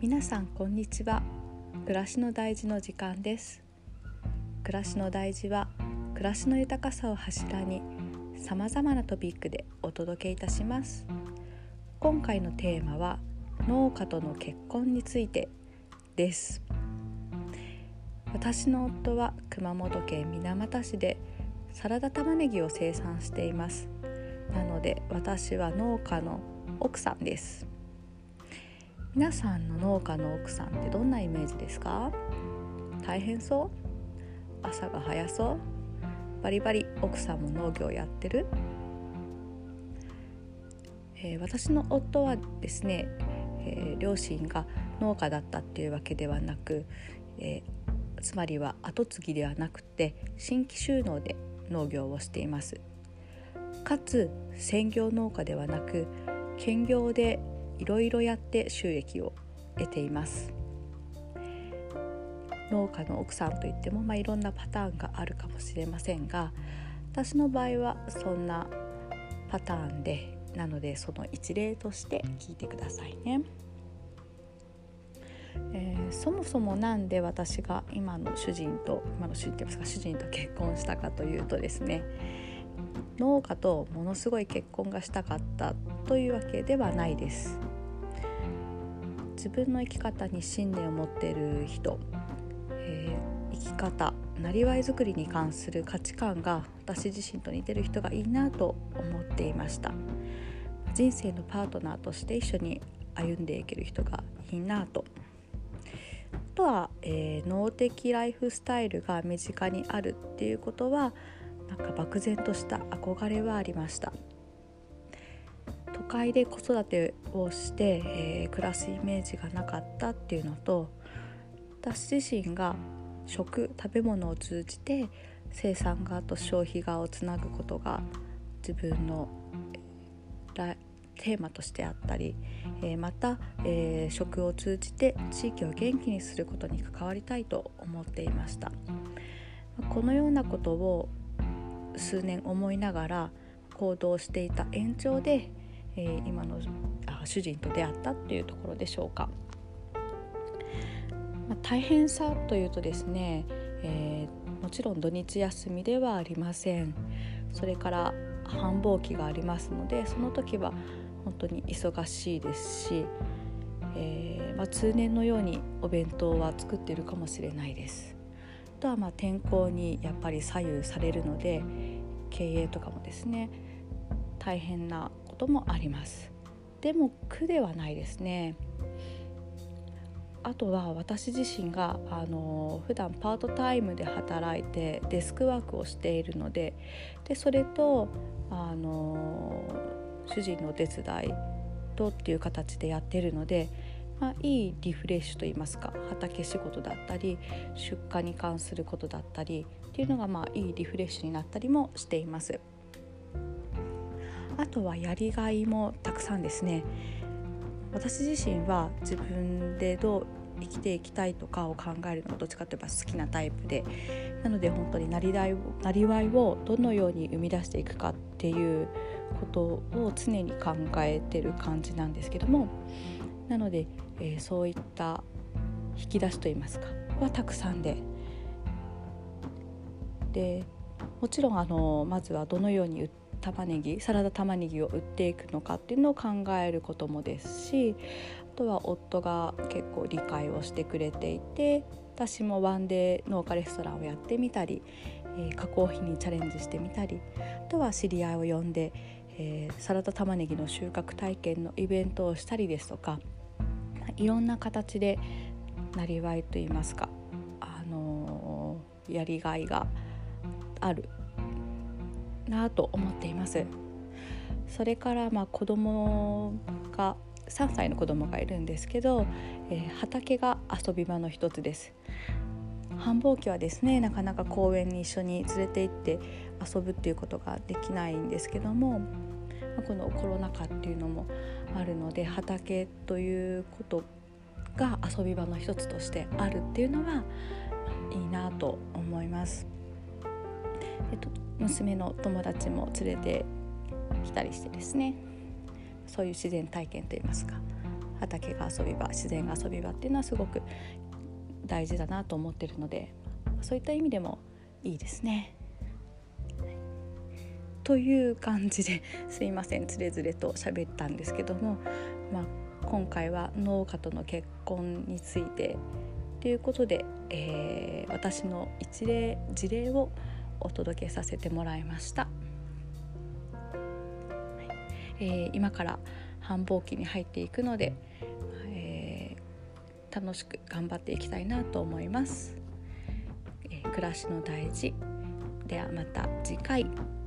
皆さんこんにちは。暮らしの大事の時間です。暮らしの大事は暮らしの豊かさを柱にさまざまなトピックでお届けいたします。今回のテーマは農家との結婚についてです。私の夫は熊本県水俣市でサラダ玉ねぎを生産しています。なので私は農家の奥さんです。皆さんの農家の奥さんってどんなイメージですか？大変そう？朝が早そう？バリバリ奥さんも農業やってる、えー、私の夫はですね、えー、両親が農家だったっていうわけではなく、えー、つまりは後継ぎではなくて新規収納で農業をしています。かつ専業農家ではなく兼業でいろいろやって収益を得ています農家の奥さんといっても、まあ、いろんなパターンがあるかもしれませんが私の場合はそんなパターンでなのでその一例として聞いてくださいね。えー、そもそも何で私が今の主人と今の主人といいますか主人と結婚したかというとですね農家とものすごい結婚がしたかったというわけではないです。自分の生き方に信念を持っている人、えー、生き方なりわい作りに関する価値観が私自身と似てる人がいいなと思っていました。人生のパートナーとして一緒に歩んでいける人がいいなと。あとは、えー、脳的ライフスタイルが身近にあるっていうことはなんか漠然とした憧れはありました。都会で子育てをして、えー、暮らすイメージがなかったっていうのと私自身が食食べ物を通じて生産側と消費側をつなぐことが自分のテーマとしてあったり、えー、また、えー、食を通じて地域を元気にすることに関わりたいと思っていました。このようなことを数年思いながら行動していた延長でえー、今のあ主人と出会ったっていうところでしょうか。まあ、大変さというとですね、えー、もちろん土日休みではありませんそれから繁忙期がありますのでその時は本当に忙しいですし、えー、まあ、通年のようにお弁当は作っているかもしれないです。あとはまあ天候にやっぱり左右されるので経営とかもですね大変なこともありますでも苦ではないですねあとは私自身があの普段パートタイムで働いてデスクワークをしているのででそれとあの主人のお手伝いとっていう形でやってるので、まあ、いいリフレッシュといいますか畑仕事だったり出荷に関することだったりっていうのがまあいいリフレッシュになったりもしています。あとはやりがいもたくさんですね。私自身は自分でどう生きていきたいとかを考えるのがどっちかといえば好きなタイプでなので本当になりなりわいをどのように生み出していくかっていうことを常に考えてる感じなんですけどもなので、えー、そういった引き出しといいますかはたくさんででもちろんあのまずはどのように売っ玉ねぎサラダ玉ねぎを売っていくのかっていうのを考えることもですしあとは夫が結構理解をしてくれていて私もワンデー農家レストランをやってみたり、えー、加工品にチャレンジしてみたりあとは知り合いを呼んで、えー、サラダ玉ねぎの収穫体験のイベントをしたりですとかいろんな形でなりわいといいますか、あのー、やりがいがあるなと思っていますそれからまあ子供が3歳の子供がいるんですけど、えー、畑が遊び場の一つです繁忙期はですねなかなか公園に一緒に連れて行って遊ぶっていうことができないんですけどもこのコロナ禍っていうのもあるので畑ということが遊び場の一つとしてあるっていうのはいいなと思います。えっと、娘の友達も連れてきたりしてですね。そういう自然体験といいますか。畑が遊び場自然が遊び場っていうのはすごく大事だなと思ってるのでそういった意味でもいいですね。という感じで すいません。つれづれと喋ったんですけども、まあ、今回は農家との結婚についてということで、えー、私の一例事例をお届けさせてもらいました。えー、今から繁忙期に入っていくので、えー、楽しく頑張っていきたいなと思います。えー、暮らしの大事ではまた次回。